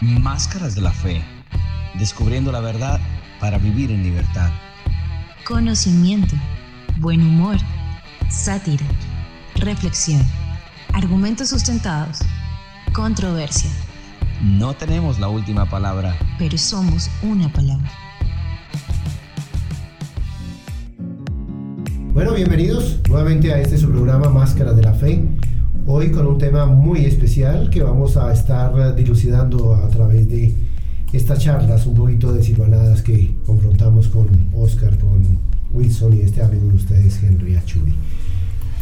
Máscaras de la Fe. Descubriendo la verdad para vivir en libertad. Conocimiento, buen humor, sátira, reflexión, argumentos sustentados, controversia. No tenemos la última palabra, pero somos una palabra. Bueno, bienvenidos nuevamente a este su programa Máscaras de la Fe. Hoy con un tema muy especial que vamos a estar dilucidando a través de estas charlas, un poquito de silvanadas que confrontamos con Oscar, con Wilson y este amigo de ustedes, Henry Achuri.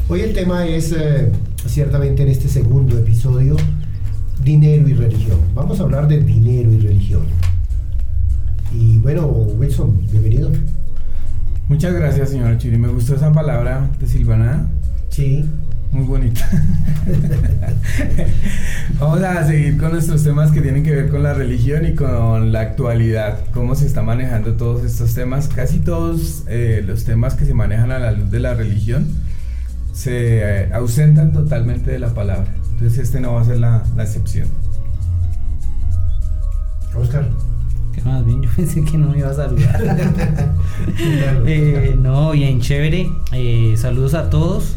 Hoy el tema es, eh, ciertamente en este segundo episodio, dinero y religión. Vamos a hablar de dinero y religión. Y bueno, Wilson, bienvenido. Muchas gracias, señor Achuri. Me gustó esa palabra de silvanada. Sí. Muy bonita. Vamos a seguir con nuestros temas que tienen que ver con la religión y con la actualidad, cómo se está manejando todos estos temas. Casi todos eh, los temas que se manejan a la luz de la religión se eh, ausentan totalmente de la palabra. Entonces este no va a ser la, excepción. Oscar. ¿Qué más bien? Yo pensé que no me iba a saludar. Eh, no, bien chévere. saludos a todos.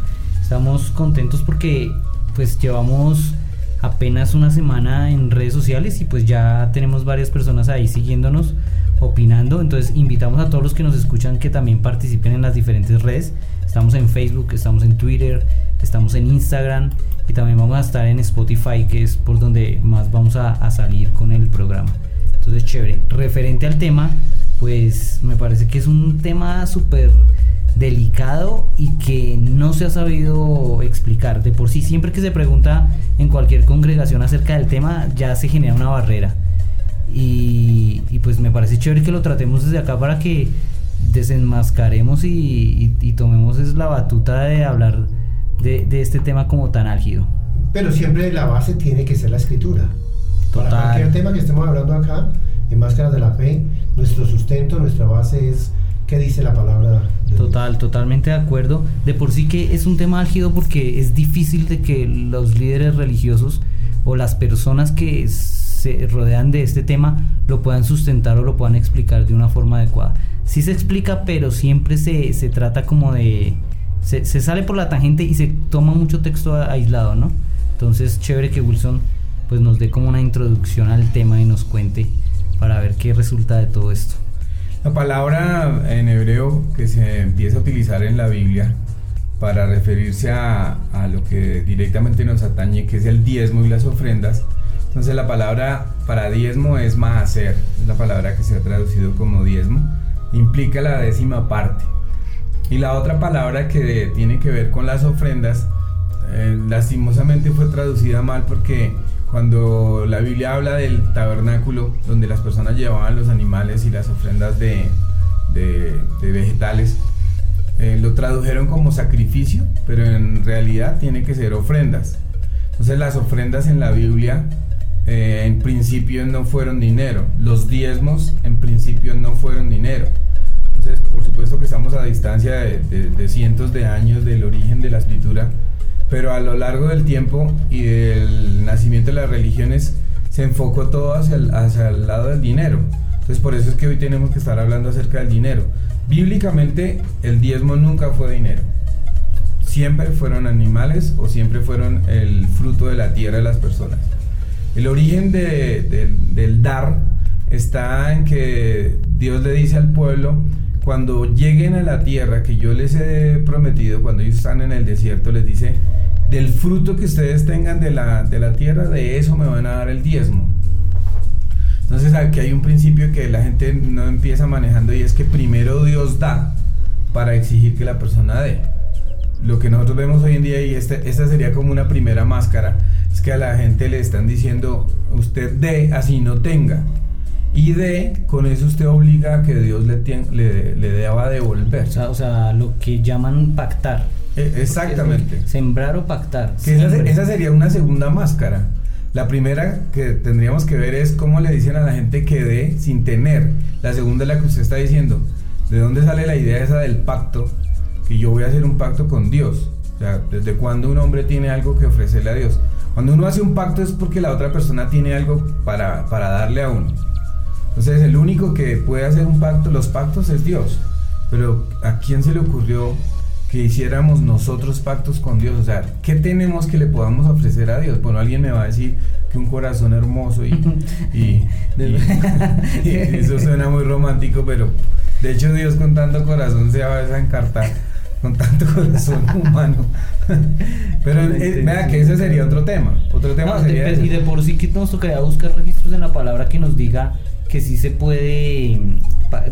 Estamos contentos porque pues llevamos apenas una semana en redes sociales y pues ya tenemos varias personas ahí siguiéndonos, opinando. Entonces invitamos a todos los que nos escuchan que también participen en las diferentes redes. Estamos en Facebook, estamos en Twitter, estamos en Instagram y también vamos a estar en Spotify, que es por donde más vamos a, salir con el programa. Entonces, chévere. Referente al tema, pues me parece que es un tema súper delicado y que no se ha sabido explicar. De por sí, siempre que se pregunta en cualquier congregación acerca del tema, ya se genera una barrera. Y, pues me parece chévere que lo tratemos desde acá para que desenmascaremos y, tomemos es la batuta de hablar de, este tema como tan álgido. Pero siempre la base tiene que ser la escritura. Para cualquier tema que estemos hablando acá, en Máscaras de la Fe, nuestro sustento, nuestra base es ¿Qué dice la palabra? Total, totalmente de acuerdo. De por sí que es un tema álgido porque es difícil de que los líderes religiosos o las personas que se rodean de este tema lo puedan sustentar o lo puedan explicar de una forma adecuada. Sí se explica, pero siempre se, se trata como de... Se, se, sale por la tangente y se toma mucho texto aislado, ¿no? Entonces, chévere que Wilson pues nos dé como una introducción al tema y nos cuente para ver qué resulta de todo esto. La palabra en hebreo que se empieza a utilizar en la Biblia para referirse a, lo que directamente nos atañe, que es el diezmo y las ofrendas. Entonces la palabra para diezmo es maaser, es la palabra que se ha traducido como diezmo, implica la décima parte. Y la otra palabra que tiene que ver con las ofrendas, eh, lastimosamente fue traducida mal porque cuando la Biblia habla del tabernáculo, donde las personas llevaban los animales y las ofrendas de, vegetales, eh, lo tradujeron como sacrificio, pero en realidad tiene que ser ofrendas. Entonces las ofrendas en la Biblia eh, en principio no fueron dinero, los diezmos en principio no fueron dinero. Entonces por supuesto que estamos a distancia de cientos de años del origen de la escritura pero a lo largo del tiempo y del nacimiento de las religiones se enfocó todo hacia el, hacia el lado del dinero. Entonces por eso es que hoy tenemos que estar hablando acerca del dinero. Bíblicamente el diezmo nunca fue dinero. Siempre fueron animales o siempre fueron el fruto de la tierra de las personas. El origen del dar está en que Dios le dice al pueblo, cuando lleguen a la tierra que yo les he prometido, cuando ellos están en el desierto, les dice, del fruto que ustedes tengan de la, de la tierra, de eso me van a dar el diezmo. Entonces aquí hay un principio que la gente no empieza manejando y es que primero Dios da para exigir que la persona dé. Lo que nosotros vemos hoy en día y este, esta sería como una primera máscara, es que a la gente le están diciendo, usted dé así no tenga. Y de, con eso usted obliga a que Dios le, le, le deba devolver. O sea, lo que llaman pactar. E, exactamente. Sembrar o pactar. esa, sería una segunda máscara. La primera que tendríamos que ver es cómo le dicen a la gente que dé sin tener. La segunda es la que usted está diciendo. ¿De dónde sale la idea esa del pacto? Que yo voy a hacer un pacto con Dios. O sea, ¿desde cuándo un hombre tiene algo que ofrecerle a Dios? Cuando uno hace un pacto es porque la otra persona tiene algo para, para darle a uno. Entonces el único que puede hacer un pacto, los pactos es Dios. Pero ¿a quién se le ocurrió que hiciéramos nosotros pactos con Dios? O sea, ¿qué tenemos que le podamos ofrecer a Dios? Bueno, alguien me va a decir que un corazón hermoso y, y- y- y eso suena muy romántico, pero de hecho Dios con tanto corazón se va a encartar con tanto corazón humano. Pero eh, vea que ese sería otro tema. Otro tema No, de- sería y de por sí que nos tocaría buscar registros en la palabra que nos diga que sí se puede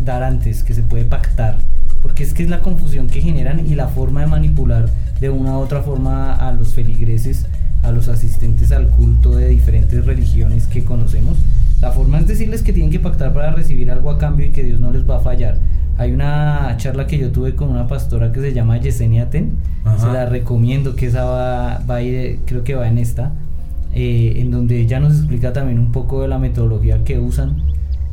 dar antes, que se puede pactar. Porque es que es la confusión que generan y la forma de manipular de una u otra forma a los feligreses, a los asistentes al culto de diferentes religiones que conocemos. La forma es decirles que tienen que pactar para recibir algo a cambio y que Dios no les va a fallar. Hay una charla que yo tuve con una pastora que se llama Yesenia Ten. Ajá. Se la recomiendo que esa va, va a ir, creo que va en esta, eh, en donde ella nos explica también un poco de la metodología que usan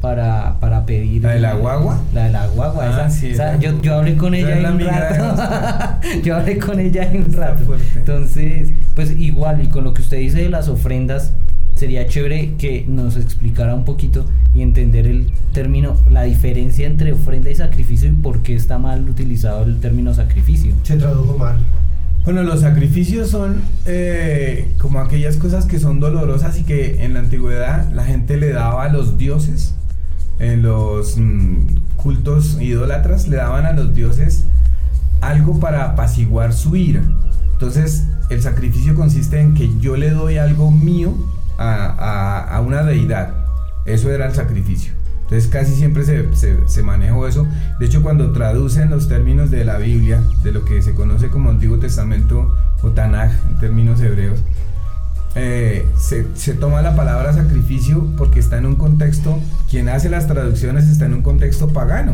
para, para pedir. ¿La de la guagua? La de la guagua, Ah, esa- sí, esa- esa- yo, yo hablé con ella en un rato. yo hablé con ella en un rato. fuerte. Entonces, pues igual, y con lo que usted dice de las ofrendas, sería chévere que nos explicara un poquito y entender el término, la diferencia entre ofrenda y sacrificio y por qué está mal utilizado el término sacrificio. Se tradujo mal. Bueno, los sacrificios son eh, como aquellas cosas que son dolorosas y que en la antigüedad la gente le daba a los dioses, en los mm, cultos idólatras, le daban a los dioses algo para apaciguar su ira. Entonces, el sacrificio consiste en que yo le doy algo mío a, a- a una deidad. Eso era el sacrificio. Entonces casi siempre se, se, se manejó eso. De hecho, cuando traducen los términos de la Biblia, de lo que se conoce como Antiguo Testamento o Tanaj en términos hebreos, eh, se, se toma la palabra sacrificio porque está en un contexto, quien hace las traducciones está en un contexto pagano,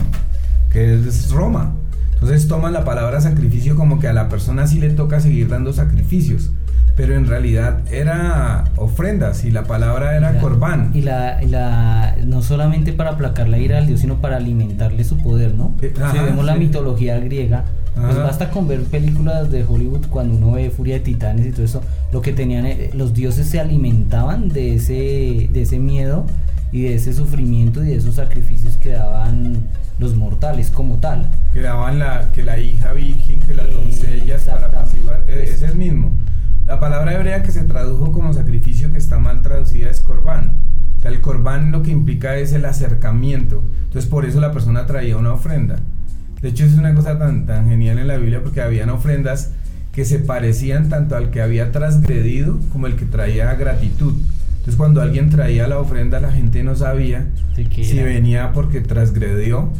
que es Roma. Entonces toman la palabra sacrificio como que a la persona sí le toca seguir dando sacrificios, pero en realidad era ofrendas y la palabra era Y la- corbán. Y la, y la- no solamente para aplacar la ira al dios, sino para alimentarle su poder, ¿no? Eh, si ajá, vemos la mitología griega, pues basta con ver películas de Hollywood cuando uno ve Furia de Titanes y todo eso, lo que tenían, eh, los dioses se alimentaban de ese, de ese miedo y de ese sufrimiento y de esos sacrificios que daban los mortales como tal. que daban la, que la hija virgen, que las Eh, doncellas para apaciguar. e- Pues- Es el mismo. La palabra hebrea que se tradujo como sacrificio, que está mal traducida, es corbán. O sea, el corbán lo que implica es el acercamiento. Entonces, por eso la persona traía una ofrenda. De hecho, es una cosa tan, tan genial en la Biblia porque habían ofrendas que se parecían tanto al que había transgredido como el que traía gratitud. Entonces, cuando alguien traía la ofrenda, la gente no sabía si venía porque transgredió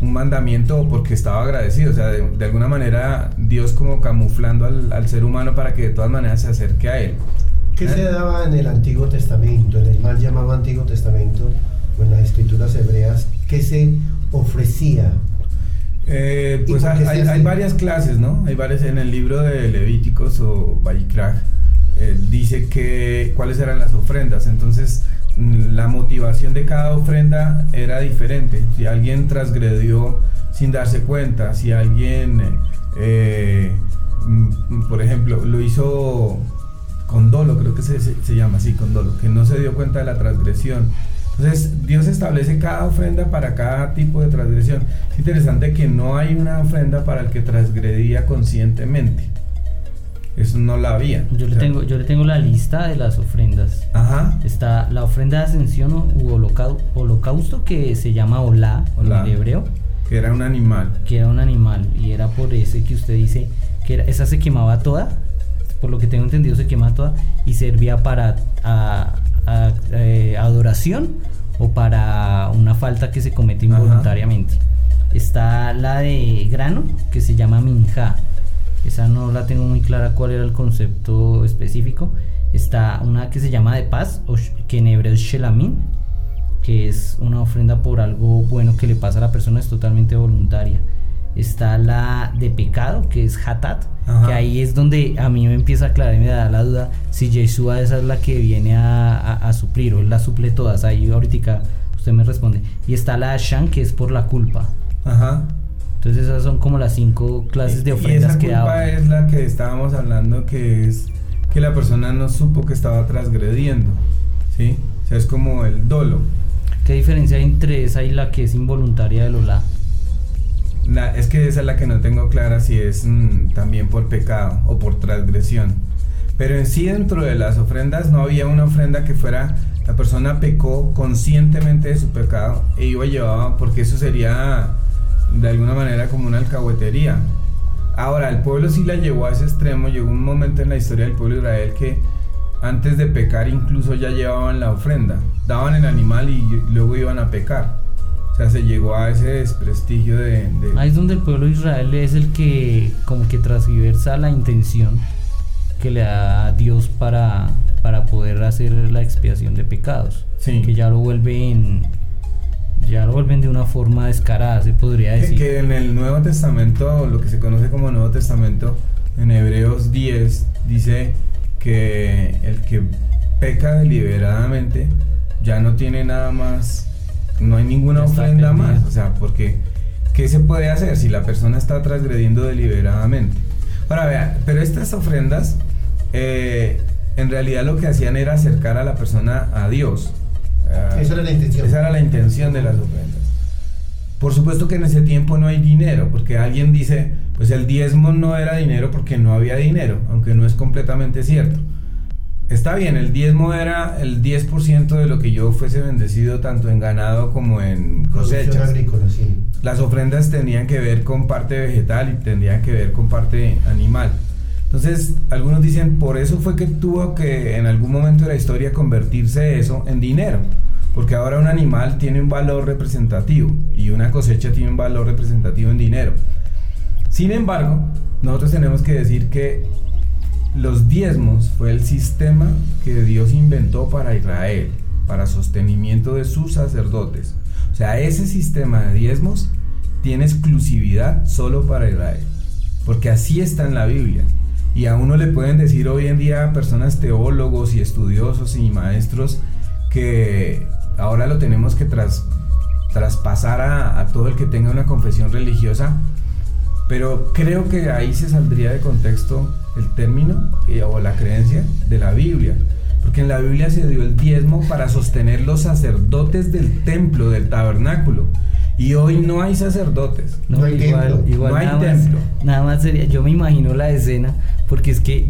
un mandamiento o porque estaba agradecido. O sea, de, de alguna manera Dios como camuflando al, al ser humano para que de todas maneras se acerque a él. ¿Qué ¿Eh? se daba en el Antiguo Testamento, en el mal llamado Antiguo Testamento, o en las escrituras hebreas? ¿Qué se ofrecía? Eh, ¿Y pues hay, hay- hay varias clases, ¿no? Hay varias en el libro de Levíticos o Bayicraj. dice que cuáles eran las ofrendas. Entonces, mm, la motivación de cada ofrenda era diferente. Si alguien transgredió sin darse cuenta, si alguien, eh, mm, por ejemplo, lo hizo con dolo, creo que se, se- se llama así, con dolo, que no se dio cuenta de la transgresión. Entonces, Dios establece cada ofrenda para cada tipo de transgresión. Es interesante que no hay una ofrenda para el que transgredía conscientemente. Eso no la había. Yo O le sea, tengo, yo le tengo la lista de las ofrendas. Ajá. Está la ofrenda de ascensión u holocau- holocausto que se llama Olá Olá. en hebreo, Que era un animal. que era un animal y era por ese que usted dice que era- esa se quemaba toda, por lo que tengo entendido se quema toda y servía para a- a- eh, adoración o para una falta que se comete Ajá. involuntariamente. Está la de grano que se llama minja. Esa no la tengo muy clara cuál era el concepto específico. Está una que se llama de paz, o que en hebreo es shelamin, que es una ofrenda por algo bueno que le pasa a la persona, es totalmente voluntaria. Está la de pecado, que es hatat, Ajá. que ahí es donde a mí me empieza a aclarar y me da la duda si Yeshua esa es la que viene a, a- a suplir o él la suple todas. Ahí ahorita usted me responde. Y está la Ashan, que es por la culpa. Ajá. Entonces esas son como las cinco clases de ofrendas que culpa daban. es la que estábamos hablando que es que la persona no supo que estaba transgrediendo. ¿sí? O sea, es como el dolo. ¿Qué diferencia hay entre esa y la que es involuntaria del olá? Es que esa es la que no tengo clara si es mm, también por pecado o por transgresión. Pero en sí dentro de las ofrendas no había una ofrenda que fuera la persona pecó conscientemente de su pecado e iba llevaba porque eso sería de alguna manera como una alcahuetería. Ahora, el pueblo sí la llevó a ese extremo, llegó un momento en la historia del pueblo de Israel que antes de pecar incluso ya llevaban la ofrenda, daban el animal y luego iban a pecar. O sea, se llegó a ese desprestigio de... de- Ahí es donde el pueblo de Israel es el que como que transgiversa la intención que le da Dios para, para poder hacer la expiación de pecados. Sí. Que ya lo vuelven ya lo vuelven de una forma descarada, se podría Que, decir. que en el Nuevo Testamento, lo que se conoce como Nuevo Testamento, en Hebreos 10, dice que el que peca deliberadamente ya no tiene nada más, no hay ninguna ofrenda más. O sea, porque ¿qué se puede hacer si la persona está transgrediendo deliberadamente? Ahora vea, pero estas ofrendas eh, en realidad lo que hacían era acercar a la persona a Dios. Ah, Esa era la intención. esa era la intención de las ofrendas. Por supuesto que en ese tiempo no hay dinero, porque alguien dice, pues el diezmo no era dinero porque no había dinero, aunque no es completamente cierto. Está bien, el diezmo era el 10% de lo que yo fuese bendecido tanto en ganado como en cosechas. agrícola, sí. Las ofrendas tenían que ver con parte vegetal y tendrían que ver con parte animal. Entonces, algunos dicen, por eso fue que tuvo que en algún momento de la historia convertirse eso en dinero. Porque ahora un animal tiene un valor representativo y una cosecha tiene un valor representativo en dinero. Sin embargo, nosotros tenemos que decir que los diezmos fue el sistema que Dios inventó para Israel, para sostenimiento de sus sacerdotes. O sea, ese sistema de diezmos tiene exclusividad solo para Israel, porque así está en la Biblia. Y a uno le pueden decir hoy en día personas teólogos y estudiosos y maestros que ahora lo tenemos que tras- traspasar a, a todo el que tenga una confesión religiosa, pero creo que ahí se saldría de contexto el término eh, o la creencia de la Biblia. Porque en la Biblia se dio el diezmo para sostener los sacerdotes del templo, del tabernáculo. Y hoy no hay sacerdotes. No hay igual, templo. igual No hay nada, templo. Más, nada más sería, yo me imagino la escena, porque es que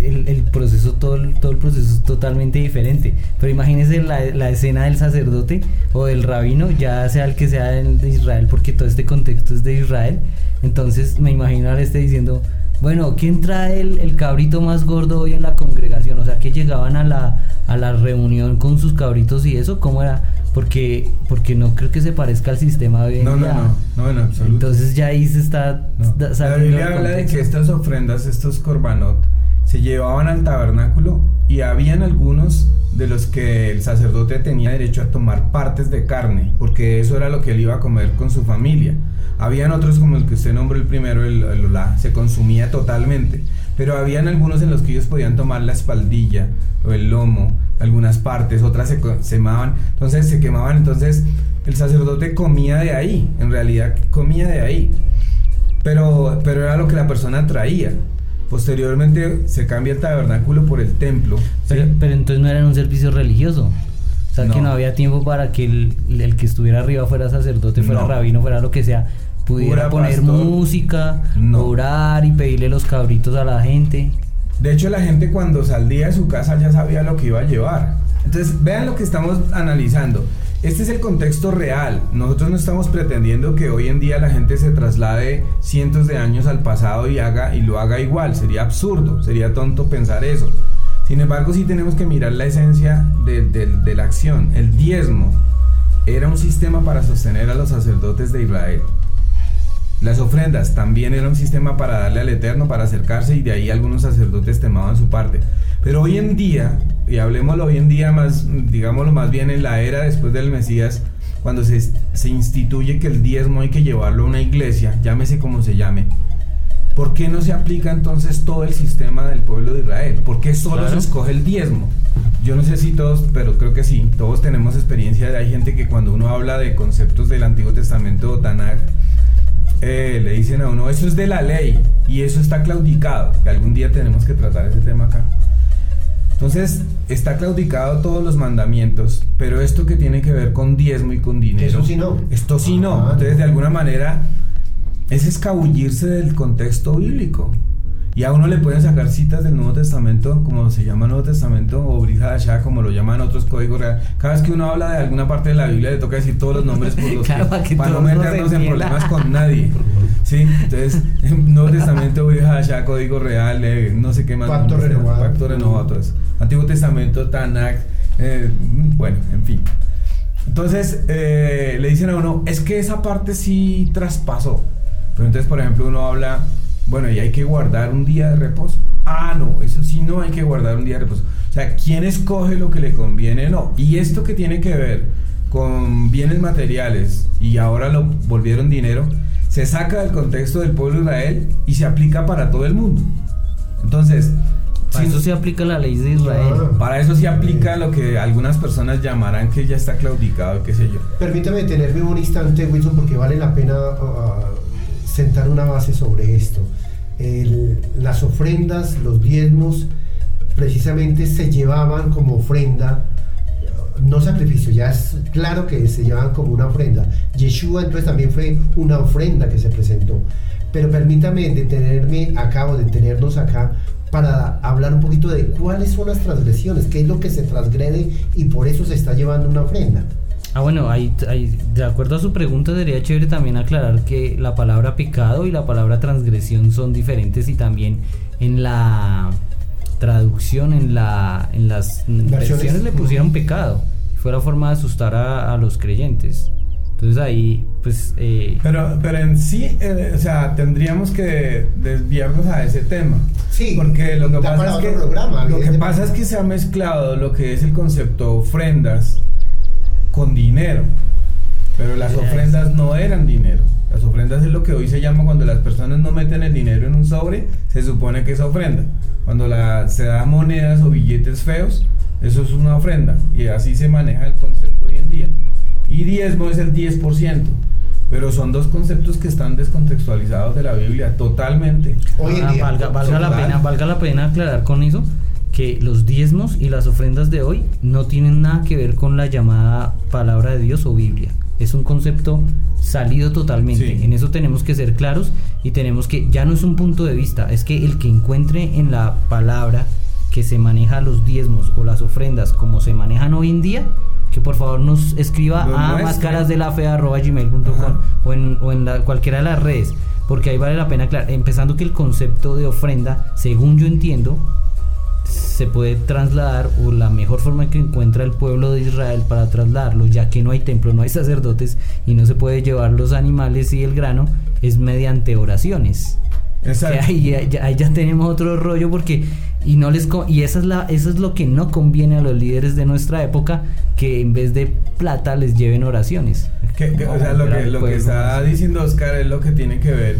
el, el proceso, todo el, todo el proceso es totalmente diferente. Pero imagínese la, la escena del sacerdote o del rabino, ya sea el que sea el de Israel, porque todo este contexto es de Israel. Entonces me imagino a este diciendo, bueno, ¿quién trae el, el cabrito más gordo hoy en la congregación? O sea, que llegaban a la, a la reunión con sus cabritos y eso, ¿cómo era? Porque, porque no creo que se parezca al sistema de No, no, no, no, en absoluto. Entonces ya ahí se está No. La Biblia habla de que estas ofrendas, estos korbanot, se llevaban al tabernáculo y habían algunos de los que el sacerdote tenía derecho a tomar partes de carne, porque eso era lo que él iba a comer con su familia. Habían otros como el que usted nombró el primero, el, el se consumía totalmente. Pero habían algunos en los que ellos podían tomar la espaldilla o el lomo, algunas partes, otras se quemaban, entonces se quemaban, entonces el sacerdote comía de ahí, en realidad comía de ahí pero, pero era lo que la persona traía. Posteriormente se cambia el tabernáculo por el templo. ¿sí? Pero, entonces no era un servicio religioso. O sea, que No. había tiempo para que el, el que estuviera arriba fuera sacerdote, fuera No. rabino, fuera lo que sea, pudiera poner pastor. música, No. orar y pedirle los cabritos a la gente. De hecho, la gente cuando salía de su casa ya sabía lo que iba a llevar. Entonces, vean lo que estamos analizando. Este es el contexto real. Nosotros no estamos pretendiendo que hoy en día la gente se traslade cientos de años al pasado y haga y lo haga igual. Sería absurdo, sería tonto pensar eso. Sin embargo, sí tenemos que mirar la esencia de, de- la acción. El diezmo era un sistema para sostener a los sacerdotes de Israel. Las ofrendas también era un sistema para darle al Eterno, para acercarse y de ahí algunos sacerdotes tomaban su parte. Pero hoy en día, y hablemoslo hoy en día más, digámoslo más bien en la era después del Mesías, cuando se, se instituye que el diezmo hay que llevarlo a una iglesia, llámese como se llame, ¿por qué no se aplica entonces todo el sistema del pueblo de Israel? ¿Por qué solo Claro. se escoge el diezmo? Yo no sé si todos, pero creo que sí, todos tenemos experiencia, hay gente que cuando uno habla de conceptos del Antiguo Testamento o Tanakh, eh, le dicen a uno, eso es de la ley y eso está claudicado, que algún día tenemos que tratar ese tema acá. Entonces, está claudicado todos los mandamientos, pero esto que tiene que ver con diezmo y con dinero. Eso sí no. Esto sí no. Ah, Entonces, de alguna manera, es escabullirse del contexto bíblico. Y a uno le pueden sacar citas del Nuevo Testamento, como se llama Nuevo Testamento, o Brihadashá, como lo llaman otros códigos reales. Cada vez que uno habla de alguna parte de la Biblia, le toca decir todos los nombres por los Claro, que- para que para no meternos en problemas con nadie. ¿Sí? Entonces, Nuevo Testamento, Brihadashá, código real, eh, no sé qué más. Pacto renovado. Pacto renovado, todo eso. Antiguo Testamento, Tanakh, eh, bueno, en fin. Entonces eh, le dicen a uno, es que esa parte sí traspasó. Pero entonces, por ejemplo, uno habla, bueno, y hay que guardar un día de reposo. Ah, no, eso sí no hay que guardar un día de reposo. O sea, ¿quién escoge lo que le conviene? No. Y esto que tiene que ver con bienes materiales y ahora lo volvieron dinero, se saca del contexto del pueblo de Israel y se aplica para todo el mundo. Entonces, Para si- eso se aplica la ley de Israel. Ah. para eso sí aplica lo que algunas personas llamarán que ya está claudicado, qué sé yo. Permítame detenerme un instante, Wilson, porque vale la pena ah, sentar una base sobre esto. El- las ofrendas, los diezmos, precisamente se llevaban como ofrenda, no sacrificio, ya es claro que se llevaban como una ofrenda. Yeshua entonces también fue una ofrenda que se presentó. Pero permítame detenerme acá o detenernos acá para hablar un poquito de cuáles son las transgresiones, qué es lo que se transgrede y por eso se está llevando una ofrenda. Ah, bueno, ahí, ahí, de acuerdo a su pregunta, sería chévere también aclarar que la palabra pecado y la palabra transgresión son diferentes y también en la traducción, en, la, en las versiones, le pusieron pecado. Fue la forma de asustar a, a los creyentes. Entonces ahí, pues... eh, Pero, pero en sí, eh, o sea, tendríamos que desviarnos a ese tema. Sí, Porque lo que, pasa es, que, programa, lo que pasa es que se ha mezclado lo que es el concepto ofrendas con dinero. Pero las Yes. ofrendas no eran dinero. Las ofrendas es lo que hoy se llama cuando las personas no meten el dinero en un sobre, se supone que es ofrenda. Cuando la, se da monedas o billetes feos, eso es una ofrenda. Y así se maneja el concepto hoy en día. Y diezmo es el 10%. Pero son dos conceptos que están descontextualizados de la Biblia totalmente. Hoy en ah, día. valga, valga la pena, valga la pena aclarar con eso que los diezmos y las ofrendas de hoy no tienen nada que ver con la llamada palabra de Dios o Biblia. Es un concepto salido totalmente. Sí. En eso tenemos que ser claros y tenemos que, ya no es un punto de vista, es que el que encuentre en la palabra que se maneja los diezmos o las ofrendas como se manejan hoy en día, que por favor nos escriba Lo a Ajá. o en, o en la- cualquiera de las redes, porque ahí vale la pena aclarar, empezando que el concepto de ofrenda, según yo entiendo, se puede trasladar o la mejor forma que encuentra el pueblo de Israel para trasladarlo, ya que no hay templo, no hay sacerdotes y no se puede llevar los animales y el grano, es mediante oraciones. Que Exacto. ahí, ya- ya- ahí ya tenemos otro rollo porque y no les y esa es la eso es lo que no conviene a los líderes de nuestra época que en vez de plata les lleven oraciones. Que- que, o sea, lo que, lo que está diciendo Oscar es lo que tiene que ver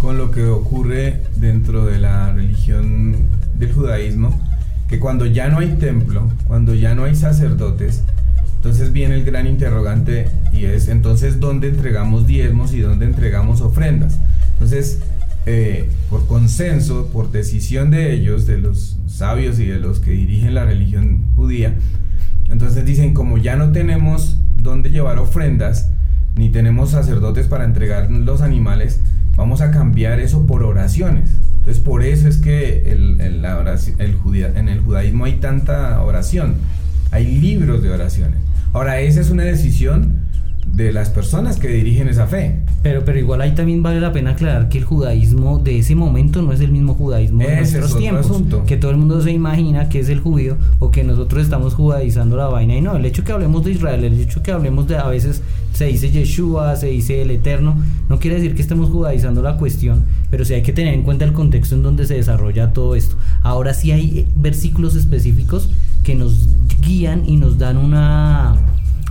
con lo que ocurre dentro de la religión del judaísmo, que cuando ya no hay templo, cuando ya no hay sacerdotes, entonces viene el gran interrogante y es entonces dónde entregamos diezmos y dónde entregamos ofrendas. Entonces, eh, por consenso, por decisión de ellos, de los sabios y de los que dirigen la religión judía, entonces dicen, como ya no tenemos dónde llevar ofrendas, ni tenemos sacerdotes para entregar los animales, vamos a cambiar eso por oraciones. Entonces por eso es que el, el- en el judaísmo hay tanta oración. Hay libros de oraciones. Ahora, esa es una decisión de las personas que dirigen esa fe. Pero, pero igual ahí también vale la pena aclarar que el judaísmo de ese momento no es el mismo judaísmo de Ese es nuestros tiempos. asunto. Que todo el mundo se imagina que es el judío o que nosotros estamos judaizando la vaina. Y no, el hecho que hablemos de Israel, el hecho que hablemos de a veces se dice Yeshua, se dice el Eterno, no quiere decir que estemos judaizando la cuestión, pero sí hay que tener en cuenta el contexto en donde se desarrolla todo esto. Ahora sí hay eh, versículos específicos que nos guían y nos dan una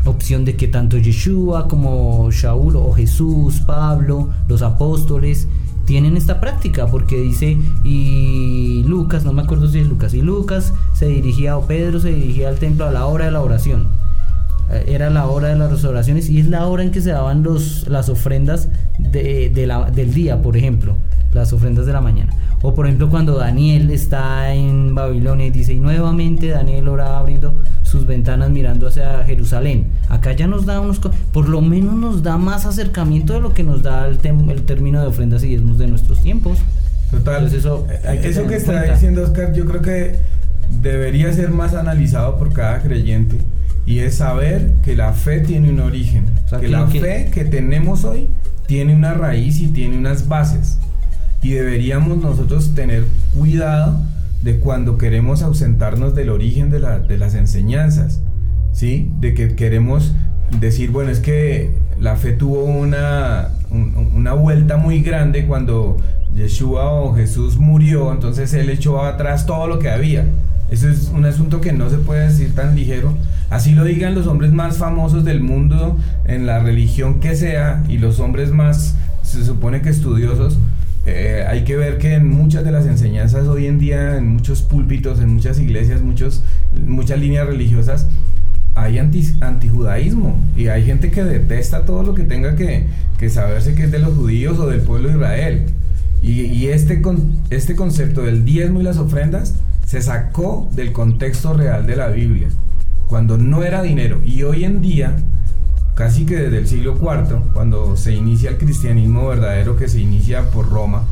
opción de que tanto Yeshua como Shaul o Jesús, Pablo, los apóstoles tienen esta práctica porque dice y Lucas, no me acuerdo si es Lucas, y Lucas se dirigía o Pedro se dirigía al templo a la hora de la oración. Eh, Era la hora de las oraciones y es la hora en que se daban los, las ofrendas de, del día, por ejemplo. las ofrendas de la mañana. O por ejemplo cuando Daniel está en Babilonia y dice, y nuevamente Daniel oraba abriendo sus ventanas mirando hacia Jerusalén. Acá ya nos da unos, por lo menos nos da más acercamiento de lo que nos da el, el término de ofrendas y diezmos de nuestros tiempos. Total. eso, hay que eso que está diciendo Oscar, yo creo que debería ser más analizado por cada creyente y es saber que la fe tiene un origen, que, la fe que tenemos hoy tiene una raíz y tiene unas bases y deberíamos nosotros tener cuidado de cuando queremos ausentarnos del origen de, la, de las enseñanzas, ¿sí? De que queremos decir, bueno, es que la fe tuvo una, una vuelta muy grande cuando Yeshua o Jesús murió, entonces él echó atrás todo lo que había. Eso es un asunto que no se puede decir tan ligero. Así lo digan los hombres más famosos del mundo en la religión que sea y los hombres más, se supone que estudiosos. Eh, hay que ver que en muchas de las enseñanzas hoy en día, en muchos púlpitos, en muchas iglesias, muchos, muchas líneas religiosas, hay anti, antijudaísmo y hay gente que detesta todo lo que tenga que, que saberse que es de los judíos o del pueblo de Israel. Y, y este, este concepto del diezmo y las ofrendas se sacó del contexto real de la Biblia, cuando no era dinero. Y hoy en día, casi que desde el siglo IV, cuando se inicia el cristianismo verdadero que se inicia por Roma,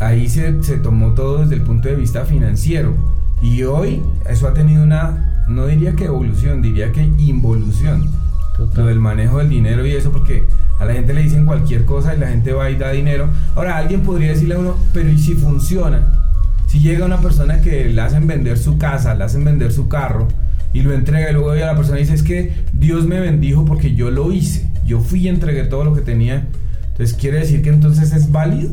ahí se, tomó todo desde el punto de vista financiero. Y hoy eso ha tenido una, no diría que evolución, diría que involución. Todo del manejo del dinero y eso, porque a la gente le dicen cualquier cosa y la gente va y da dinero. Ahora, alguien podría decirle a uno, pero ¿y si funciona? Si llega una persona que le hacen vender su casa, le hacen vender su carro y lo entrega y luego la persona dice es que Dios me bendijo porque yo lo hice, yo fui y entregué todo lo que tenía. Entonces quiere decir que entonces es válido.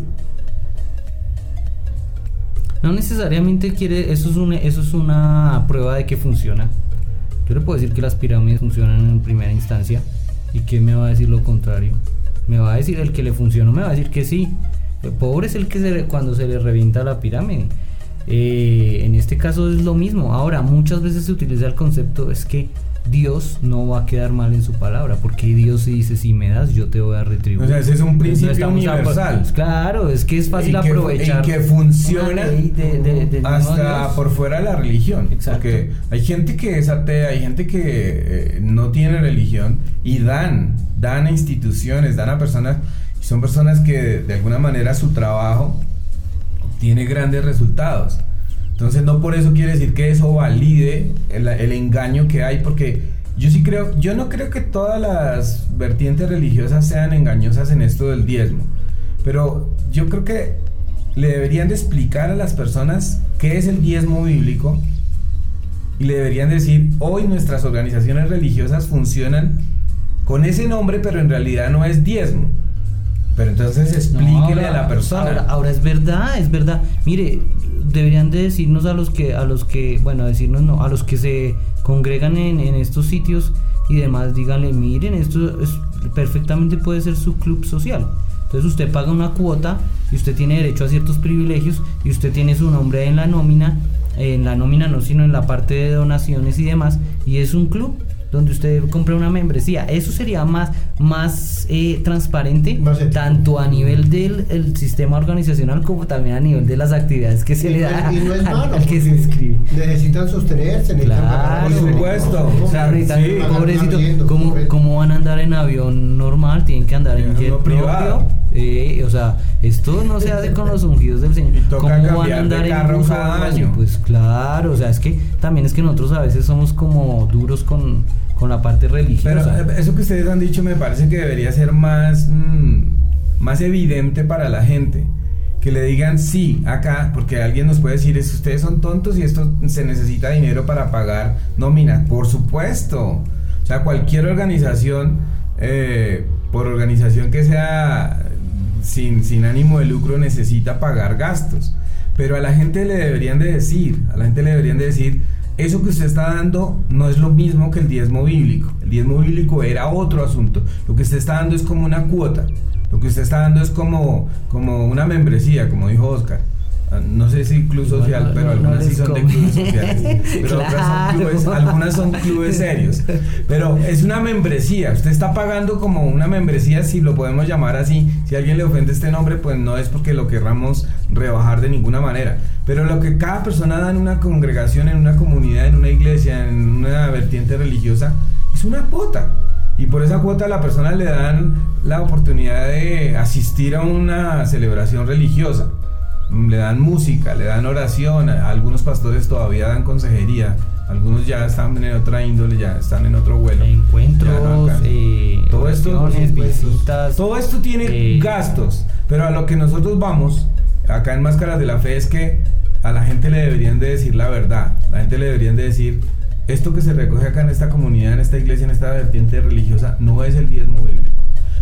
No necesariamente quiere, eso es, una, eso es una prueba de que funciona. Yo le puedo decir que las pirámides funcionan en primera instancia. ¿Y quién me va a decir lo contrario? Me va a decir el que le funcionó, me va a decir que sí. El pobre es el que se, cuando se le revienta la pirámide. Eh, en este caso es lo mismo. Ahora, muchas veces se utiliza el concepto es que Dios no va a quedar mal en su palabra, porque Dios dice, si me das, yo te voy a retribuir. O sea, ese es un principio universal. claro, es que es fácil aprovechar. Y que funciona hasta por fuera de la religión. Exacto. Porque hay gente que es atea, hay gente que eh, no tiene religión y dan, dan a instituciones, dan a personas, y son personas que de alguna manera su trabajo tiene grandes resultados. Entonces no por eso quiere decir que eso valide el, engaño que hay, porque yo sí creo, yo no creo que todas las vertientes religiosas sean engañosas en esto del diezmo, pero yo creo que le deberían de explicar a las personas qué es el diezmo bíblico y le deberían decir, hoy nuestras organizaciones religiosas funcionan con ese nombre, pero en realidad no es diezmo. Pero entonces explíquele a la persona. Ahora, es verdad, es verdad. Mire, deberían de decirnos a los que, a los que, bueno, decirnos no, a los que se congregan en, estos sitios y demás, díganle, miren, esto es, perfectamente puede ser su club social. Entonces usted paga una cuota y usted tiene derecho a ciertos privilegios y usted tiene su nombre en la nómina, en la nómina no, sino en la parte de donaciones y demás, y es un club donde usted compre una membresía. Eso sería más, más eh, transparente, tanto a nivel del sistema organizacional como también a nivel de las actividades que se le da al, que se inscribe. Necesitan sostenerse, necesitan claro, por supuesto. o sea, pobrecito, ¿cómo, van a andar en avión normal? Tienen que andar en jet privado. Eh, o sea, esto no se hace con los ungidos del Señor. ¿Cómo van a andar en bus cada año? Pues claro, o sea, es que también es que nosotros a veces somos como duros con con la parte religiosa. Pero eh, eso que ustedes han dicho me parece que debería ser más, mm, más evidente para la gente. Que le digan sí acá, porque alguien nos puede decir, es ustedes son tontos y esto se necesita dinero para pagar nómina. Por supuesto. O sea, cualquier organización, eh, por organización que sea sin, sin ánimo de lucro, necesita pagar gastos. Pero a la gente le deberían de decir, a la gente le deberían de decir, eso que usted está dando no es lo mismo que el diezmo bíblico. El diezmo bíblico era otro asunto. Lo que usted está dando es como una cuota. Lo que usted está dando es como, como una membresía, como dijo Oscar. Ah, No sé si club social, pero no- no algunas sí son de clubes sociales. Pero otras son Claro. clubes, algunas son clubes serios. Pero es una membresía. Usted está pagando como una membresía, si lo podemos llamar así. Si a alguien le ofende este nombre, pues no es porque lo querramos rebajar de ninguna manera. Pero lo que cada persona da en una congregación, en una comunidad, en una iglesia, en una vertiente religiosa, es una cuota. Y por esa cuota a la persona le dan la oportunidad de asistir a una celebración religiosa. Le dan música, le dan oración, algunos pastores todavía dan consejería, algunos ya están en otra índole, ya están en otro vuelo. No Encuentros, alcanzan. eh, Todo esto- visitas. Todo esto tiene Eh, gastos, pero a lo que nosotros vamos, acá en Máscaras de la Fe, es que a la gente le deberían de decir la verdad. La gente le deberían de decir, esto que se recoge acá en esta comunidad, en esta iglesia, en esta vertiente religiosa, no es el diezmo bíblico.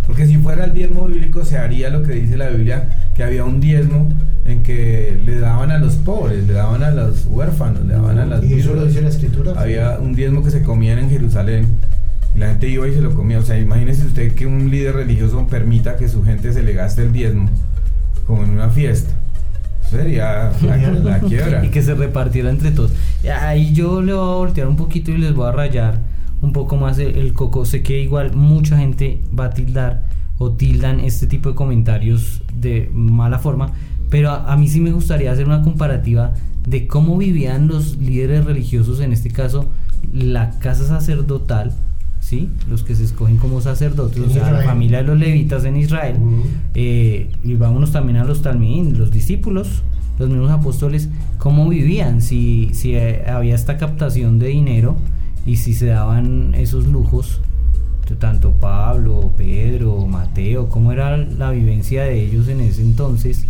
Porque si fuera el diezmo bíblico, se haría lo que dice la Biblia, que había un diezmo en que le daban a los pobres, le daban a los huérfanos, le daban a las Y eso lo dice la escritura. Había un diezmo que se comían en Jerusalén y la gente iba y se lo comía. O sea, imagínese usted que un líder religioso permita que su gente se le gaste el diezmo como en una fiesta. Sería la, la quiebra. y que se repartiera entre todos. Ahí yo le voy a voltear un poquito y les voy a rayar un poco más el, el coco. Sé que igual mucha gente va a tildar o tildan este tipo de comentarios de mala forma, pero a, a mí sí me gustaría hacer una comparativa de cómo vivían los líderes religiosos, en este caso la casa sacerdotal, ¿sí? los que se escogen como sacerdotes, o sea, la familia de los levitas en Israel. Eh, y vámonos también a los talmín, los discípulos, los mismos apóstoles, cómo vivían, si, si eh, había esta captación de dinero y si se daban esos lujos, tanto Pablo, Pedro, Mateo, cómo era la vivencia de ellos en ese entonces.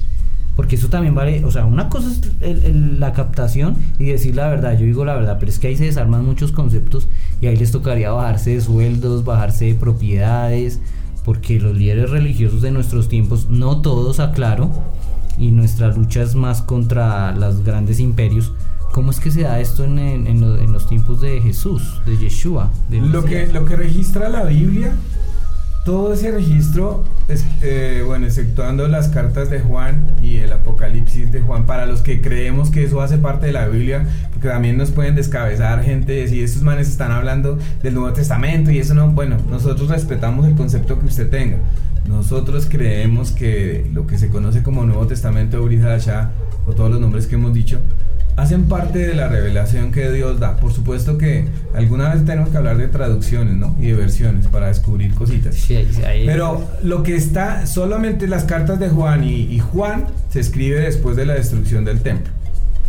Porque eso también vale, o sea, una cosa es el- el- la captación y decir la verdad, yo digo la verdad, pero es que ahí se desarman muchos conceptos y ahí les tocaría bajarse de sueldos, bajarse de propiedades, porque los líderes religiosos de nuestros tiempos, no todos, aclaro, y nuestra lucha es más contra los grandes imperios. ¿Cómo es que se da esto en, en- en lo- en los tiempos de Jesús, de Yeshua? del Lo que, lo que registra la Biblia, todo ese registro, es, eh, bueno, exceptuando las cartas de Juan y el Apocalipsis de Juan, para los que creemos que eso hace parte de la Biblia, porque también nos pueden descabezar gente, decir, estos manes están hablando del Nuevo Testamento y eso no, bueno, nosotros respetamos el concepto que usted tenga. Nosotros creemos que lo que se conoce como Nuevo Testamento de Hadashah, o todos los nombres que hemos dicho, hacen parte de la revelación que Dios da. Por supuesto que alguna vez tenemos que hablar de traducciones, ¿no? Y de versiones para descubrir cositas. Sí, ahí- Pero lo que está, solamente las cartas de Juan y, y Juan se escribe después de la destrucción del templo.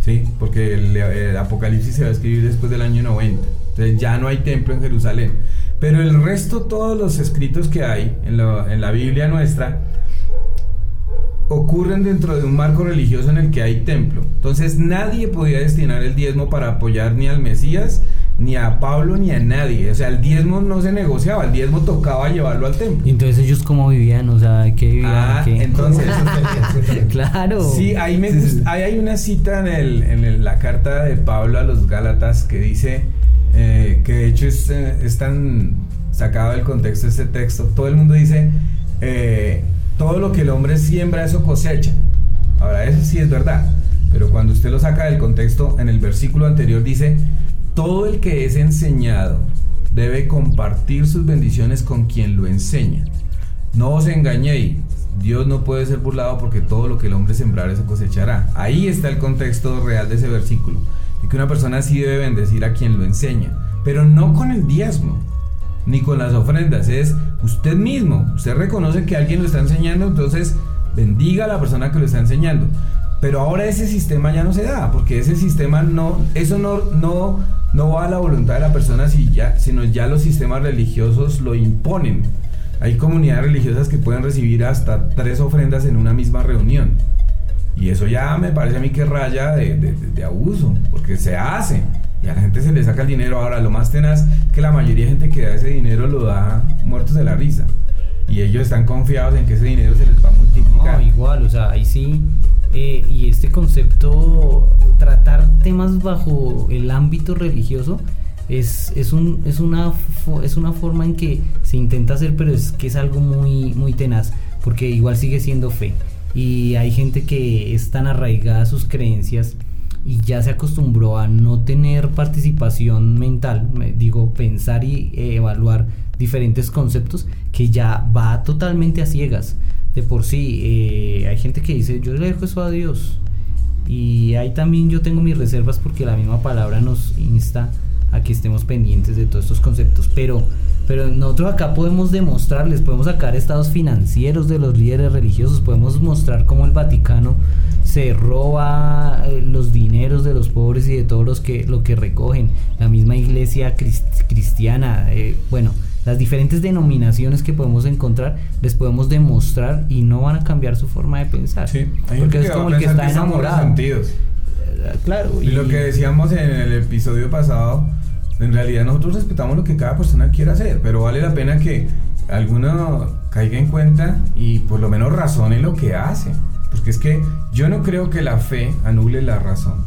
¿Sí? Porque el, el Apocalipsis se va a escribir después del año 90. Entonces ya no hay templo en Jerusalén. Pero el resto, todos los escritos que hay en, la- en la Biblia nuestra, ocurren dentro de un marco religioso en el que hay templo. Entonces nadie podía destinar el diezmo para apoyar ni al Mesías, ni a Pablo, ni a nadie. O sea, el diezmo no se negociaba, el diezmo tocaba llevarlo al templo. Entonces ellos cómo vivían, o sea, ¿qué vivían? Ah, ¿Qué? entonces- claro. Sí, ahí, me hay una cita en, el, en el- la carta de Pablo a los Gálatas que dice, eh, que de hecho es, eh, es tan sacado del contexto este texto, todo el mundo dice, eh, todo lo que el hombre siembra, eso cosecha. Ahora, eso sí es verdad, pero cuando usted lo saca del contexto, en el versículo anterior dice, todo el que es enseñado debe compartir sus bendiciones con quien lo enseña. No os engañéis, Dios no puede ser burlado porque todo lo que el hombre sembrar eso cosechará. Ahí está el contexto real de ese versículo. Y que una persona sí debe bendecir a quien lo enseña, pero no con el diezmo, ni con las ofrendas, es usted mismo. Usted reconoce que alguien lo está enseñando, entonces bendiga a la persona que lo está enseñando. Pero ahora ese sistema ya no se da, porque ese sistema no, eso no, no, no va a la voluntad de la persona, si ya, sino ya los sistemas religiosos lo imponen. Hay comunidades religiosas que pueden recibir hasta tres ofrendas en una misma reunión. Y eso ya me parece a mí que raya de, de- de- abuso, porque se hace. Y a la gente se le saca el dinero. Ahora, lo más tenaz que la mayoría de gente que da ese dinero lo da muertos de la risa. Y ellos están confiados en que ese dinero se les va a multiplicar. No, igual, o sea, ahí sí. eh, y este concepto, tratar temas bajo el ámbito religioso, es, es, un, es, una, es una forma en que se intenta hacer, pero es que es algo muy, muy tenaz, porque igual sigue siendo fe. y hay gente que es tan arraigada a sus creencias y ya se acostumbró a no tener participación mental, digo, pensar y evaluar diferentes conceptos que ya va totalmente a ciegas. De por sí, eh, hay gente que dice, yo le dejo eso a Dios. Y ahí también yo tengo mis reservas porque la misma palabra nos insta a que estemos pendientes de todos estos conceptos. Pero, pero nosotros acá podemos demostrarles, podemos sacar estados financieros de los líderes religiosos, podemos mostrar cómo el Vaticano se roba eh, los dineros de los pobres y de todos los que lo que recogen. La misma iglesia cristiana, eh, bueno, las diferentes denominaciones que podemos encontrar les podemos demostrar y no van a cambiar su forma de pensar. Sí, porque es como el que está enamorado. Sentidos. Eh, claro. Y, lo que decíamos en el episodio pasado, en realidad nosotros respetamos lo que cada persona quiera hacer, pero vale la pena que alguno caiga en cuenta y por lo menos razone lo que hace. Porque es que yo no creo que la fe anule la razón.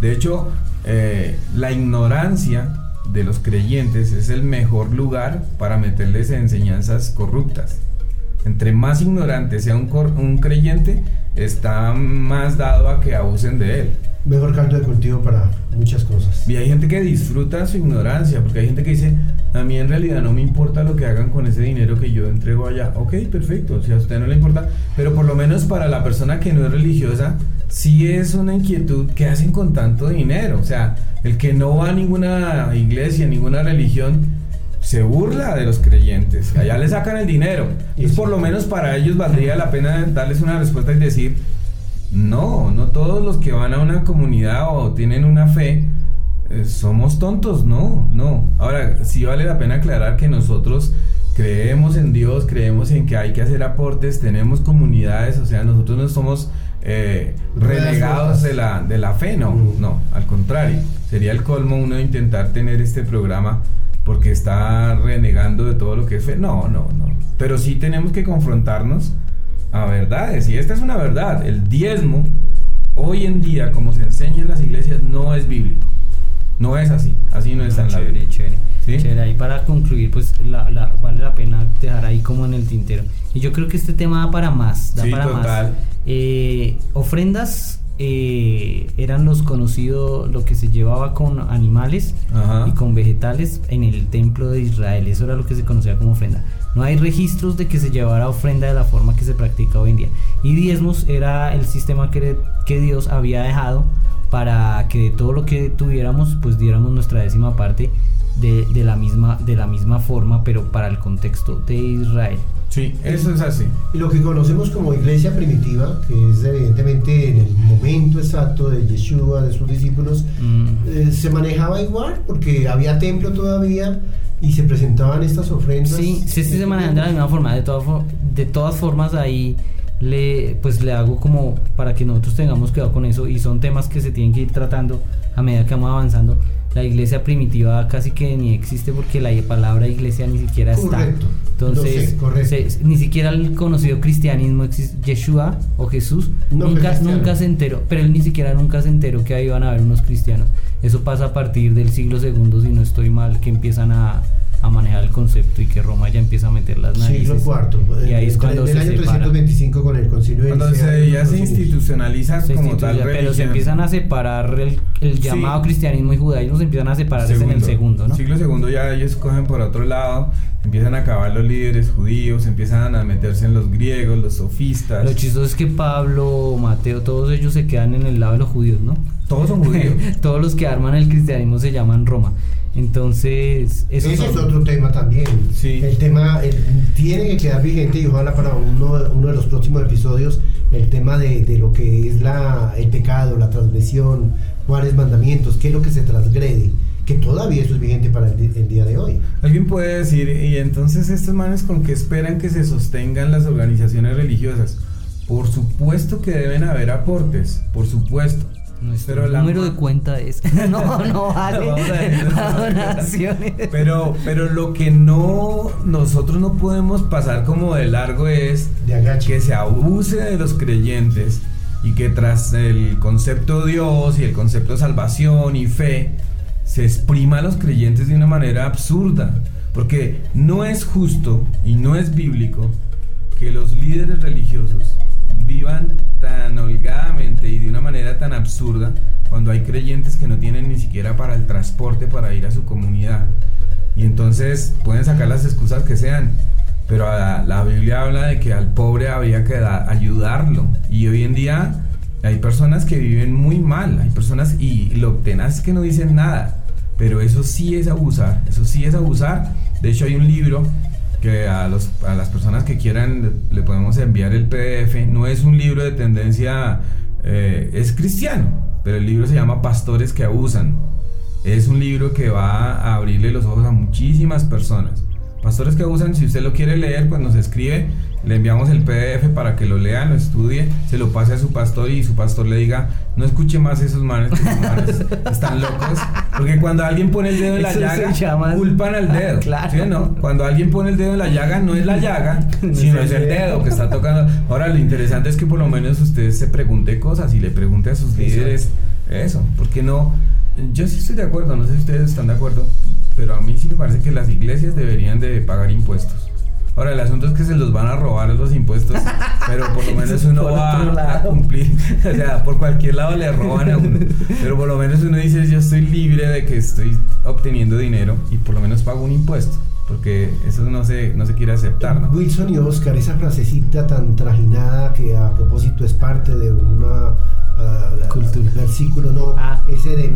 De hecho, eh, la ignorancia de los creyentes es el mejor lugar para meterles enseñanzas corruptas. Entre más ignorante sea un, un creyente, está más dado a que abusen de él. Mejor caldo de cultivo para muchas cosas. Y hay gente que disfruta su ignorancia, porque hay gente que dice, a mí en realidad no me importa lo que hagan con ese dinero que yo entrego allá. Ok, perfecto, si a usted no le importa, pero por lo menos para la persona que no es religiosa, sí es una inquietud que hacen con tanto dinero. O sea, el que no va a ninguna iglesia, ninguna religión, se burla de los creyentes. Allá le sacan el dinero. Y por lo menos para ellos valdría la pena darles una respuesta y decir, no, no todos los que van a una comunidad o tienen una fe eh, somos tontos, no, no. Ahora, sí vale la pena aclarar que nosotros creemos en Dios, creemos en que hay que hacer aportes, tenemos comunidades, o sea, nosotros no somos eh, renegados de la, de la fe, no, no, al contrario, sería el colmo uno intentar tener este programa porque está renegando de todo lo que es fe, no, no, no, pero sí tenemos que confrontarnos a verdades, y esta es una verdad, el diezmo hoy en día, como se enseña en las iglesias, no es bíblico. No es así, así no, está en la Biblia. Chévere, chévere. Ahí para concluir, pues vale la pena dejar ahí como en el tintero. Y yo creo que este tema da para más, da para más. Eh, ofrendas eh, eran los conocidos, lo que se llevaba con animales y con vegetales en el templo de Israel. Eso era lo que se conocía como ofrenda. No hay registros de que se llevara ofrenda de la forma que se practica hoy en día. Y diezmos era el sistema que, que Dios había dejado para que de todo lo que tuviéramos, pues diéramos nuestra décima parte de, de, la, misma, de la misma forma, pero para el contexto de Israel. Sí, eso es así. Y lo que conocemos como iglesia primitiva, que es evidentemente en el momento exacto de Yeshua, de sus discípulos, mm. eh, se manejaba igual, porque había templo todavía y se presentaban estas ofrendas. Sí, sí, sí se manejan de la misma forma. De, todas de todas formas, ahí le, pues le hago como para que nosotros tengamos cuidado con eso y son temas que se tienen que ir tratando a medida que vamos avanzando. La iglesia primitiva casi que ni existe porque la palabra iglesia ni siquiera está. Entonces, ni siquiera el conocido cristianismo existe. Yeshua o Jesús nunca, nunca se enteró, pero él ni siquiera nunca se enteró que ahí iban a haber unos cristianos. Eso pasa a partir del siglo segundo, si no estoy mal, que empiezan a, a manejar el concepto y que Roma ya empieza a meter las narices. Siglo cuarto. Y ahí es cuando se año 325 con el concilio de Cuando se, ya se institucionaliza como tal Pero se empiezan a separar el, llamado cristianismo y judaísmo se empiezan a separar en el segundo, ¿no? Siglo segundo ya ellos cogen por otro lado, empiezan a acabar los líderes judíos, empiezan a meterse en los griegos, los sofistas. Lo chistoso es que Pablo, Mateo, todos ellos se quedan en el lado de los judíos, ¿no? Todos son judíos. todos los que arman el cristianismo se llaman Roma. Entonces, eso ese es otro tema también. El tema tiene que quedar vigente y ojalá para uno, uno de los próximos episodios el tema de, de, lo que es la, el pecado, la transgresión, cuáles mandamientos, qué es lo que se transgrede, que todavía eso es vigente para el, día de hoy. Alguien puede decir, y entonces estos manes con qué esperan que se sostengan las organizaciones religiosas. Por supuesto que deben haber aportes, por supuesto nuestro número de cuenta es. no, no vale. donaciones. Pero, pero lo que no nosotros no podemos pasar como de largo es que se abuse de los creyentes y que tras el concepto Dios y el concepto salvación y fe se exprima a los creyentes de una manera absurda. Porque no es justo y no es bíblico que los líderes religiosos vivan tan holgadamente y de una manera tan absurda cuando hay creyentes que no tienen ni siquiera para el transporte para ir a su comunidad. Y entonces pueden sacar las excusas que sean, pero la, Biblia habla de que al pobre había que ayudarlo. Y hoy en día hay personas que viven muy mal, hay personas y lo tenaz que no dicen nada, pero eso sí es abusar, eso sí es abusar. De hecho hay un libro que a, los, a las personas que quieran le, podemos enviar el PDF, no es un libro de tendencia, eh, es cristiano, pero el libro se llama Pastores que Abusan. Es un libro que va a abrirle los ojos a muchísimas personas. Pastores que abusan, si usted lo quiere leer, pues nos escribe, le enviamos el PDF para que lo lea, lo estudie, se lo pase a su pastor y su pastor le diga, no escuche más esos manes, que esos manes están locos. Porque cuando alguien pone el dedo en la llaga, culpan al dedo. claro. no? Cuando alguien pone el dedo en la llaga, no es la llaga, sino es el dedo que está tocando. Ahora, lo interesante es que por lo menos usted se pregunte cosas y le pregunte a sus líderes eso, porque no yo sí estoy de acuerdo, no sé si ustedes están de acuerdo, pero a mí sí me parece que las iglesias deberían de pagar impuestos. Ahora, el asunto es que se los van a robar los impuestos, pero por lo menos uno va a cumplir. O sea, por cualquier lado le roban a uno. Pero por lo menos uno dice, yo estoy libre de que estoy obteniendo dinero y por lo menos pago un impuesto. Porque eso no se, no se quiere aceptar, ¿no? Wilson y Oscar, esa frasecita tan trajinada que a propósito es parte de una Cultura. versículo, no, ah. ese de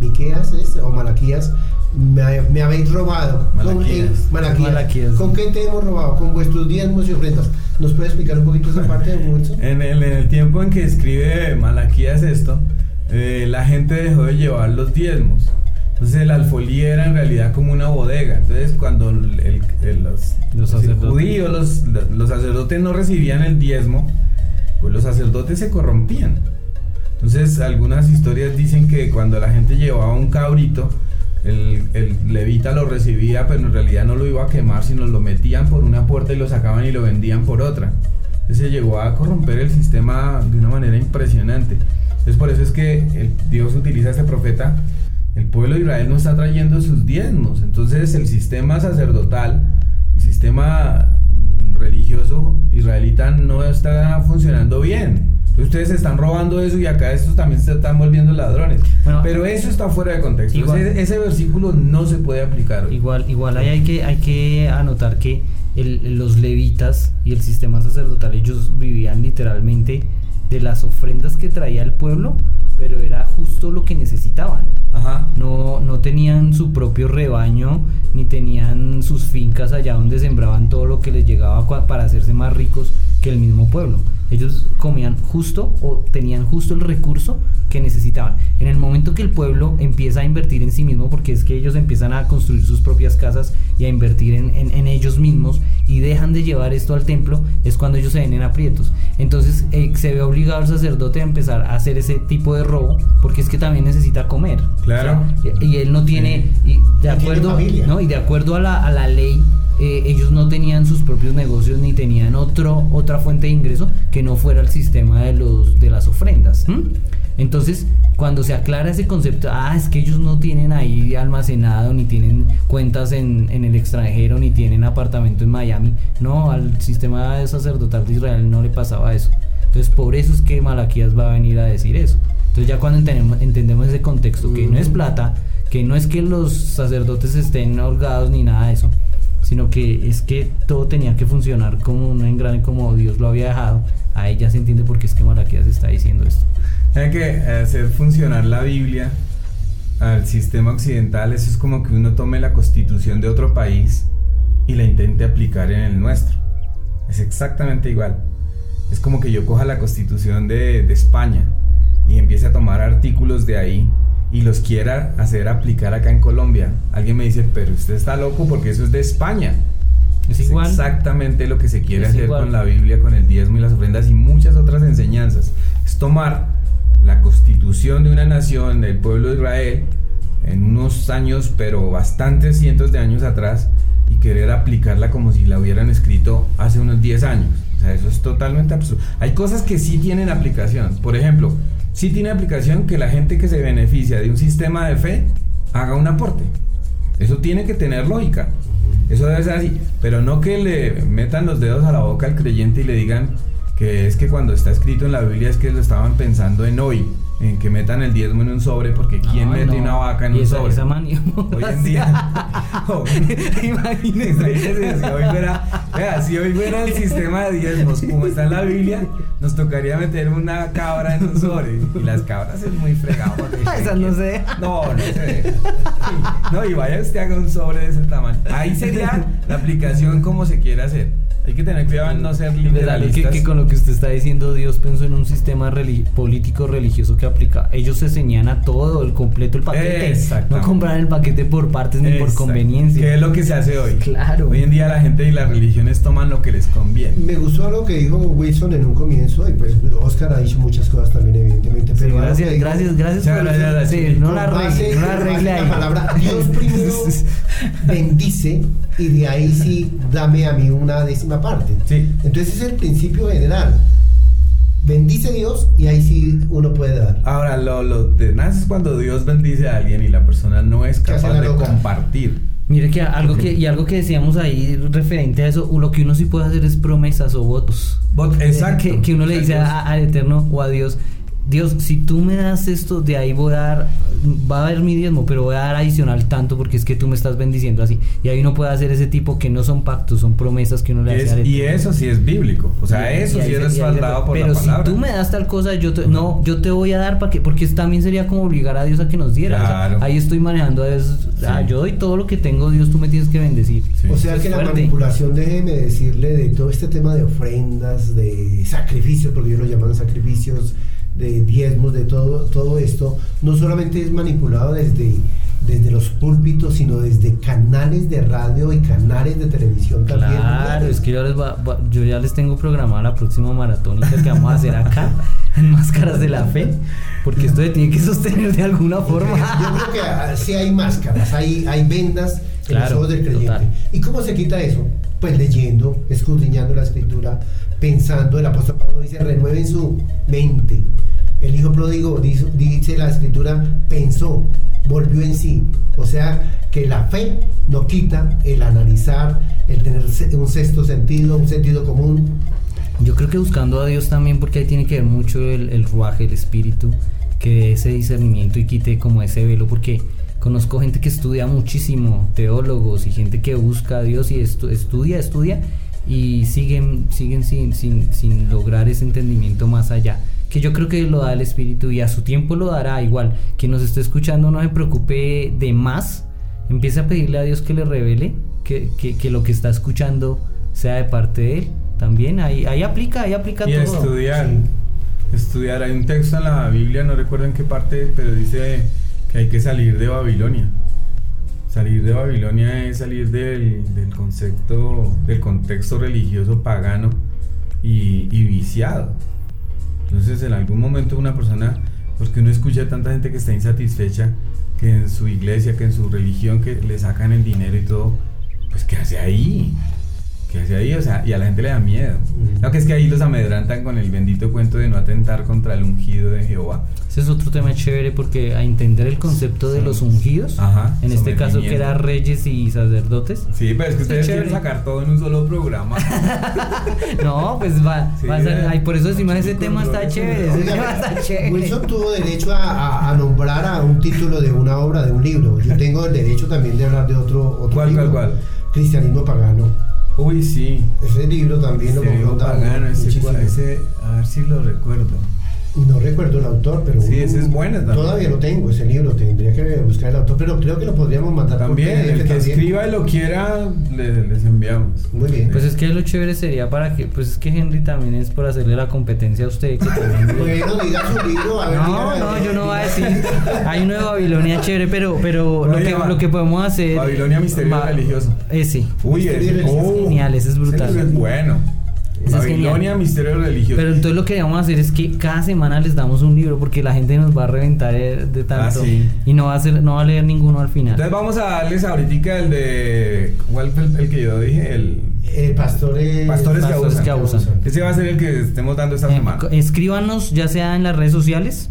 Miqueas o Malaquías, me, habéis robado. Malaquías. ¿Con, qué te hemos robado? Con vuestros diezmos y ofrendas. ¿Nos puede explicar un poquito esa parte de En el, en el tiempo en que escribe Malaquías esto, eh, la gente dejó de llevar los diezmos. Entonces el alfolí era en realidad como una bodega. Entonces cuando los, los, judíos, los, los sacerdotes no recibían el diezmo, pues los sacerdotes se corrompían. Entonces, algunas historias dicen que cuando la gente llevaba un cabrito, el, levita lo recibía, pero en realidad no lo iba a quemar, sino lo metían por una puerta y lo sacaban y lo vendían por otra. Entonces se llegó a corromper el sistema de una manera impresionante. Entonces por eso es que Dios utiliza a este profeta. El pueblo de Israel no está trayendo sus diezmos. Entonces el sistema sacerdotal, el sistema religioso israelita no está funcionando bien. Ustedes están robando eso y acá estos también se están volviendo ladrones. pero eso está fuera de contexto. ese, versículo no se puede aplicar. Igual, igual ahí hay que, hay que anotar que los levitas y el sistema sacerdotal, ellos vivían literalmente de las ofrendas que traía el pueblo, pero era justo lo que necesitaban. No, no tenían su propio rebaño, ni tenían sus fincas allá donde sembraban todo lo que les llegaba para hacerse más ricos que el mismo pueblo. Ellos comían justo o tenían justo el recurso que necesitaban. En el momento que el pueblo empieza a invertir en sí mismo, porque es que ellos empiezan a construir sus propias casas y a invertir en, ellos mismos y dejan de llevar esto al templo, es cuando ellos se ven en aprietos. Entonces eh, se ve obligado el sacerdote a empezar a hacer ese tipo de robo, porque es que también necesita comer. Claro. y, él no tiene, y de acuerdo, ¿no? y de acuerdo a la, a la ley, eh, ellos no tenían sus propios negocios ni tenían otro, otra fuente de ingreso que no fuera el sistema de, los, de las ofrendas. Entonces, cuando se aclara ese concepto, ah, es que ellos no tienen ahí almacenado, ni tienen cuentas en, en el extranjero, ni tienen apartamento en Miami. No, al sistema sacerdotal de Israel no le pasaba eso. Entonces, por eso es que Malaquías va a venir a decir eso. Entonces, ya cuando entendemos, entendemos ese contexto, que no es plata, que no es que los sacerdotes estén holgados ni nada de eso, sino que es que todo tenía que funcionar como un engrane como Dios lo había dejado. Ahí ya se entiende por qué es que Malaquías está diciendo esto. Hay que hacer funcionar la Biblia al sistema occidental, eso es como que uno tome la constitución de otro país y la intente aplicar en el nuestro. Es exactamente igual. Es como que yo coja la constitución de, de España y empiece a tomar artículos de ahí y los quiera hacer aplicar acá en Colombia. Alguien me dice, pero usted está loco porque eso es de España. Es, igual. exactamente lo que se quiere hacer con la Biblia, con el diezmo y las ofrendas y muchas otras enseñanzas. Es tomar la constitución de una nación, del pueblo de Israel, en unos años, pero bastantes cientos de años atrás, y querer aplicarla como si la hubieran escrito hace unos 10 años. O sea, eso es totalmente absurdo. Hay cosas que sí tienen aplicación. Por ejemplo, sí tiene aplicación que la gente que se beneficia de un sistema de fe haga un aporte. Eso tiene que tener lógica. Eso debe ser así. Pero no que le metan los dedos a la boca al creyente y le digan que es que cuando está escrito en la Biblia es que lo estaban pensando en hoy, en que metan el diezmo en un sobre, porque ¿quién No, mete no. una vaca en Y un esa- sobre? esa manía Hoy en día. Imagínense, si hoy fuera, vea, si hoy fuera el sistema de diezmos como está en la Biblia, nos tocaría meter una cabra en un sobre. Y las cabras es muy fregado. Esas no se dejan. No, no se. No, y vaya usted haga un sobre de ese tamaño. Ahí sería la aplicación como se quiere hacer. Hay que tener cuidado en no ser ¿Verdad? Que, que con lo que usted está diciendo, Dios pensó en un sistema político religioso que aplica. Ellos se ceñían a todo, el completo, el paquete. No Exactamente. compraban el paquete por partes ni por Exacto. conveniencia. Que es lo que se hace hoy. Claro. Hoy en día la gente y las religiones toman lo que les conviene. Me gustó algo que dijo Wilson en un comienzo, y pues Oscar ha dicho muchas cosas también, evidentemente. Sí, Pero algo gracias, gracias, gracias por gracias, sí, no la arregle, no la arregle ahí. la palabra Dios primero bendice y de ahí sí dame a mí una décima parte. Sí. Entonces es el principio general. Bendice Dios y ahí sí uno puede dar. Ahora, lo, lo tenaz es cuando Dios bendice a alguien y la persona no es capaz de loca. compartir. Mire que algo que y algo que decíamos ahí referente a eso, lo que uno sí puede hacer es promesas o votos. Bot- exacto. Que, que uno le dice a- al Eterno o a Dios, Dios, si tú me das esto, de ahí voy a dar, va a haber mi diezmo, pero voy a dar adicional tanto porque es que tú me estás bendiciendo así. Y ahí uno puede hacer ese tipo que no son pactos, son promesas que uno le Y, hace es- y eso sí es bíblico. O sea, Y- eso y sí es respaldado por Pero la si palabra. tú me das tal cosa, yo te, no, yo te voy a dar para que, porque también sería como obligar a Dios a que nos diera. O sea, Claro. ahí estoy manejando a Dios, ah, Sí. yo doy todo lo que tengo, Dios, tú me tienes que bendecir. Sí. O sea Es que la fuerte. manipulación, déjeme decirle, de todo este tema de ofrendas, de sacrificios, porque ellos lo llaman sacrificios, de diezmos, de todo, todo esto, no solamente es manipulado desde, desde los púlpitos, sino desde canales de radio y canales de televisión también. Claro, es que yo, les va- va- yo ya les tengo programada la próxima maratónica que vamos a hacer acá en Máscaras de la Fe, porque esto se tiene que sostener de alguna forma. Yo creo que sí hay máscaras, hay, hay vendas en Claro, los ojos del creyente. total. ¿Y cómo se quita eso? Pues leyendo, escudriñando la escritura, pensando. El apóstol Pablo dice, renueven su mente. El hijo pródigo, dice, dice la escritura, pensó, volvió en sí. O sea, que la fe no quita el analizar, el tener un sexto sentido, un sentido común. Yo creo que buscando a Dios también, porque ahí tiene que ver mucho el, el ruaje, el espíritu, que dé ese discernimiento y quite como ese velo, porque conozco gente que estudia muchísimo, teólogos y gente que busca a Dios y estu- estudia, estudia y siguen, siguen sin, sin, sin lograr ese entendimiento más allá. Que yo creo que lo da el espíritu y a su tiempo lo dará igual. Quien nos esté escuchando no se preocupe de más, empiece a pedirle a Dios que le revele que, que, que lo que está escuchando sea de parte de él. También ahí, ahí aplica, ahí aplica Y todo. estudiar. Estudiar. Hay un texto en la Biblia, no recuerdo en qué parte, pero dice que hay que salir de Babilonia. Salir de Babilonia es salir del, del concepto, del contexto religioso pagano y, y viciado. Entonces, en algún momento una persona, porque uno escucha a tanta gente que está insatisfecha, que en su iglesia, que en su religión, que le sacan el dinero y todo, pues ¿qué hace ahí? ¿Qué hace ahí? O sea, y a la gente le da miedo. Mm. Lo que es que ahí los amedrantan con el bendito cuento de no atentar contra el ungido de Jehová. Ese es otro tema chévere porque a entender el concepto de los ungidos, Ajá, en este caso que sometimiento. era reyes y sacerdotes, Sí, pero es que ustedes quieren sacar todo en un solo programa. no, pues va, Sí, va a ser- ay, por eso decimos ese tema está chévere, ese tema está chévere. Wilson tuvo derecho a, a- a nombrar a un título de una obra, de un libro. Yo tengo el derecho también de hablar de otro, otro ¿Cuál, libro. cuál, cuál? Cristianismo pagano. Uy, sí. Ese libro también lo Misterio confronta pagano, ese, ese- a ver si lo recuerdo. No recuerdo el autor, pero Sí, ese es bueno también. Todavía lo tengo, ese libro. Tendría que buscar el autor, pero creo que lo podríamos mandar por También, PDF el que también. escriba y lo quiera, le- les enviamos. Muy bien. Pues es que lo chévere sería para que, pues es que Henry también es por hacerle la competencia a usted. Que también Bueno, diga su libro, a ver. No, diga- no, yo no voy a decir. Hay una de Babilonia chévere, pero, pero lo, que, va. lo que podemos hacer. Babilonia Misterio va- Religioso. Ese. Uy, ese, oh, Genial, ese es brutal. ese es bueno. Babilonia. Misterio Religioso. Pero entonces lo que vamos a hacer es que cada semana les damos un libro porque la gente nos va a reventar eh, de tanto Ah, sí. y no va a hacer, no va a leer ninguno al final. Entonces vamos a darles ahorita el de. ¿Cuál fue el, el que yo dije? El. Eh, pastores, Pastores que abusan. que abusan. Ese va a ser el que estemos dando esta Eh, semana. escríbanos ya sea en las redes sociales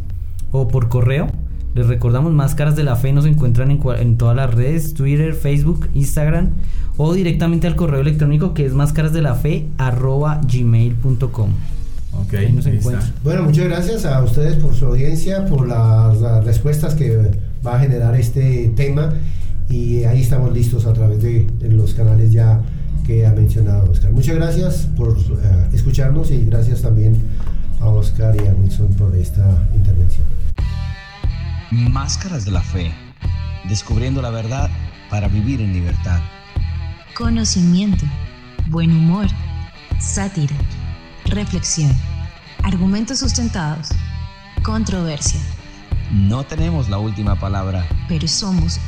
o por correo. Les recordamos, Máscaras de la Fe nos encuentran en, en todas las redes, Twitter, Facebook, Instagram o directamente al correo electrónico que es máscarasdelafe arroba gmail.com. Ok, Ahí nos ahí está. Bueno, muchas gracias a ustedes por su audiencia, por las, las respuestas que va a generar este tema y ahí estamos listos a través de, de los canales ya que ha mencionado Oscar. Muchas gracias por eh, escucharnos y gracias también a Oscar y a Wilson por esta intervención. Máscaras de la fe. Descubriendo la verdad para vivir en libertad. Conocimiento, buen humor, sátira, reflexión, argumentos sustentados, controversia. No tenemos la última palabra. Pero somos